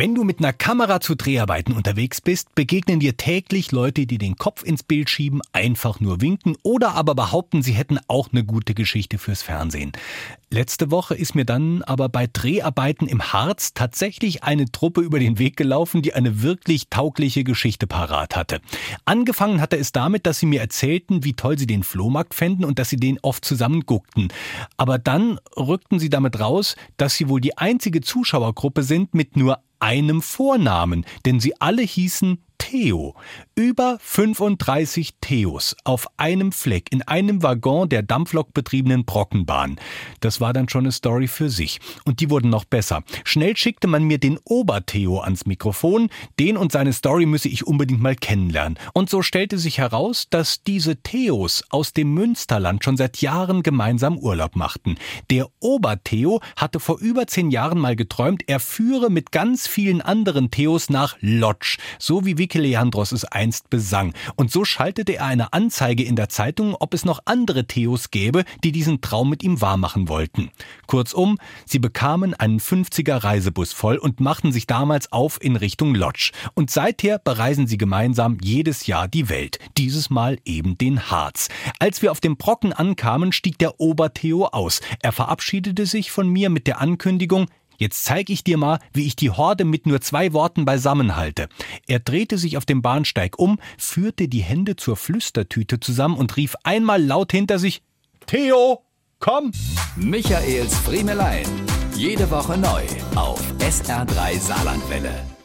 Wenn du mit einer Kamera zu Dreharbeiten unterwegs bist, begegnen dir täglich Leute, die den Kopf ins Bild schieben, einfach nur winken oder aber behaupten, sie hätten auch eine gute Geschichte fürs Fernsehen. Letzte Woche ist mir dann aber bei Dreharbeiten im Harz tatsächlich eine Truppe über den Weg gelaufen, die eine wirklich taugliche Geschichte parat hatte. Angefangen hatte es damit, dass sie mir erzählten, wie toll sie den Flohmarkt fänden und dass sie den oft zusammen guckten. Aber dann rückten sie damit raus, dass sie wohl die einzige Zuschauergruppe sind mit nur einem Vornamen, denn sie alle hießen Theo. Über 35 Theos auf einem Fleck in einem Waggon der dampflokbetriebenen Brockenbahn. Das war dann schon eine Story für sich. Und die wurden noch besser. Schnell schickte man mir den Ober-Theo ans Mikrofon. Den und seine Story müsse ich unbedingt mal kennenlernen. Und so stellte sich heraus, dass diese Theos aus dem Münsterland schon seit Jahren gemeinsam Urlaub machten. Der Ober-Theo hatte vor über zehn Jahren mal geträumt, er führe mit ganz vielen anderen Theos nach Lodz, so wie Vicky Leandros es einst besang. Und so schaltete er eine Anzeige in der Zeitung, ob es noch andere Theos gäbe, die diesen Traum mit ihm wahrmachen wollten. Kurzum, sie bekamen einen 50er Reisebus voll und machten sich damals auf in Richtung Lodz. Und seither bereisen sie gemeinsam jedes Jahr die Welt. Dieses Mal eben den Harz. Als wir auf dem Brocken ankamen, stieg der Obertheo aus. Er verabschiedete sich von mir mit der Ankündigung, Jetzt zeig ich dir mal, wie ich die Horde mit nur zwei Worten beisammenhalte. Er drehte sich auf dem Bahnsteig um, führte die Hände zur Flüstertüte zusammen und rief einmal laut hinter sich, Theo, komm! Michaels Friemelein. Jede Woche neu auf SR3 Saarlandwelle.